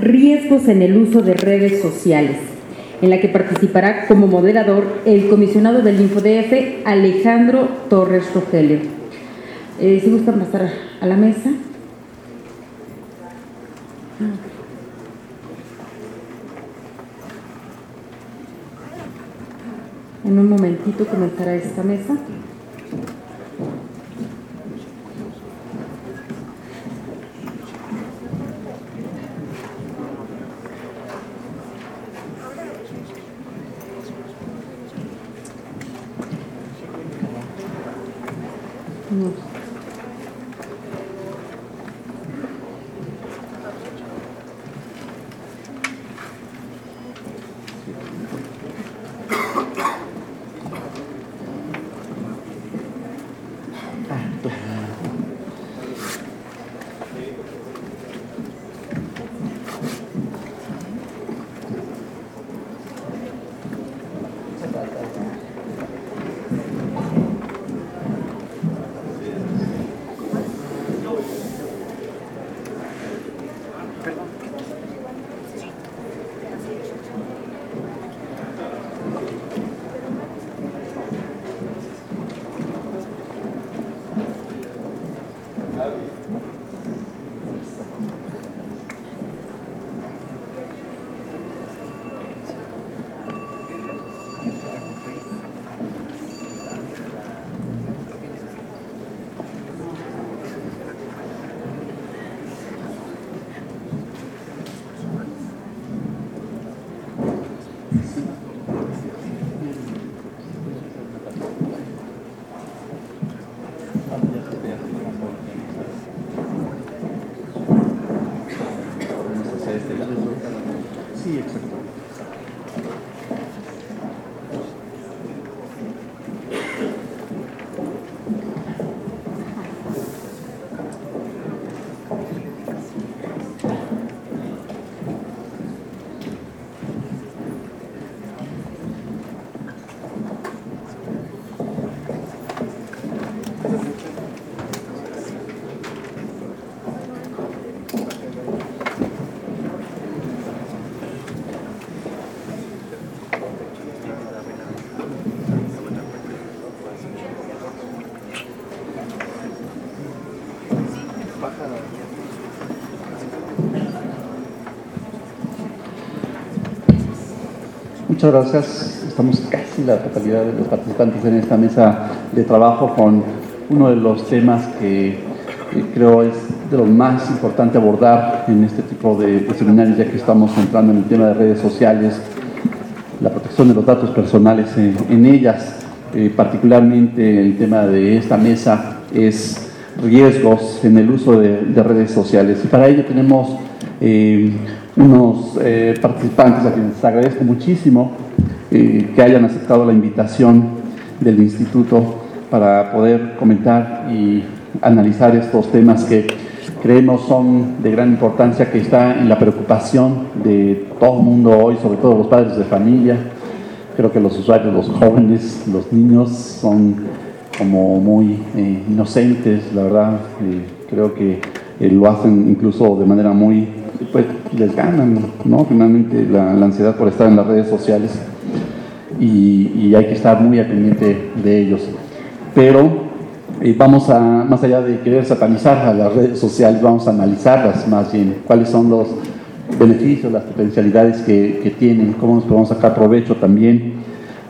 Riesgos en el uso de redes sociales, en la que participará como moderador el comisionado del InfoDF, Alejandro Torres Rogelio. Eh, si gustan pasar a la mesa. En un momentito comenzará esta mesa. Ну, Sí, exacto. Thank you. Muchas gracias. Estamos casi la totalidad de los participantes en esta mesa de trabajo con uno de los temas que, creo es de lo más importante abordar en este tipo de, seminarios, ya que estamos entrando en el tema de redes sociales, la protección de los datos personales en, ellas. Eh, particularmente el tema de esta mesa es riesgos en el uso de, redes sociales. Y para ello tenemos eh, unos eh, participantes a quienes agradezco muchísimo eh, que hayan aceptado la invitación del instituto para poder comentar y analizar estos temas que creemos son de gran importancia, que está en la preocupación de todo el mundo hoy, sobre todo los padres de familia. Creo que los usuarios, los jóvenes, los niños son como muy eh, inocentes, la verdad. creo que lo hacen incluso de manera muy pues les ganan, ¿no? Finalmente la, ansiedad por estar en las redes sociales y, hay que estar muy al pendiente de ellos. Pero eh, vamos a, más allá de querer satanizar a las redes sociales, vamos a analizarlas más bien, cuáles son los beneficios, las potencialidades que, que tienen, cómo nos podemos sacar provecho también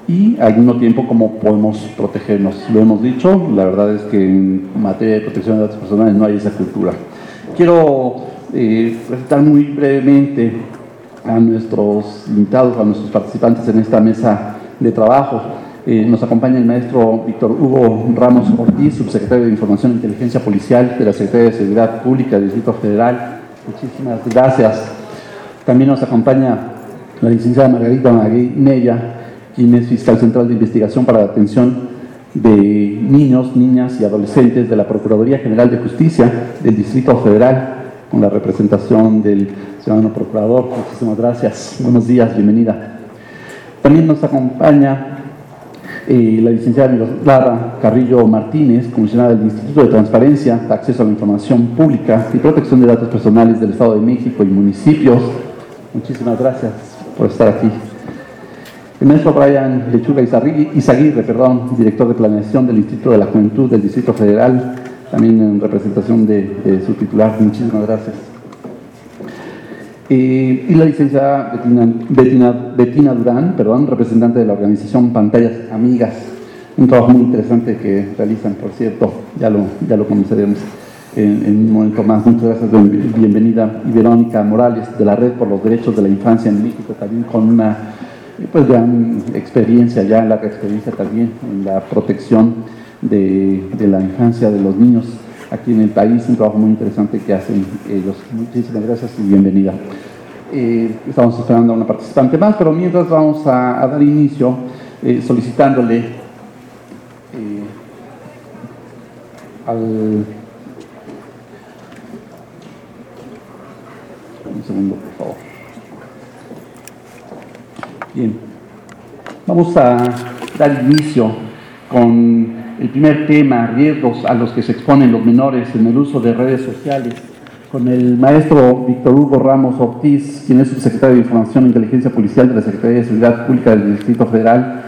y al mismo tiempo cómo podemos protegernos. Lo hemos dicho, la verdad es que en materia de protección de datos personales no hay esa cultura. Quiero eh, presentar muy brevemente a nuestros invitados, a nuestros participantes en esta mesa de trabajo. Eh, nos acompaña el maestro Víctor Hugo Ramos Ortiz, subsecretario de Información e Inteligencia Policial de la Secretaría de Seguridad Pública del Distrito Federal. Muchísimas gracias. También nos acompaña la licenciada Margarita Magui Mella, quien es fiscal central de investigación para la atención de niños, niñas y adolescentes de la Procuraduría General de Justicia del Distrito Federal con la representación del ciudadano procurador. Muchísimas gracias. Buenos días, bienvenida. También nos acompaña eh, la licenciada Miroslava Carrillo Martínez, comisionada del Instituto de Transparencia, Acceso a la Información Pública y Protección de Datos Personales del Estado de México y municipios. Muchísimas gracias por estar aquí. El maestro Brian Lechuga Izaguirre, perdón, director de planeación del Instituto de la Juventud del Distrito Federal, también en representación de, su titular. Muchísimas gracias. Eh, y la licenciada Betina, Durán, perdón, representante de la organización Pantallas Amigas, un trabajo muy interesante que realizan, por cierto, ya lo, ya lo conoceremos en, en, un momento más. Muchas gracias, bienvenida. Y Verónica Morales, de la Red por los Derechos de la Infancia en México, también con una pues gran experiencia ya, larga experiencia también en la protección de, la infancia de los niños aquí en el país, un trabajo muy interesante que hacen ellos. Muchísimas gracias y bienvenida. Eh, estamos esperando a una participante más, pero mientras vamos a, dar inicio eh, solicitándole eh, al... Un segundo, por favor. Bien, vamos a dar inicio con el primer tema, riesgos a los que se exponen los menores en el uso de redes sociales, con el maestro Víctor Hugo Ramos Ortiz, quien es subsecretario de Información e Inteligencia Policial de la Secretaría de Seguridad Pública del Distrito Federal,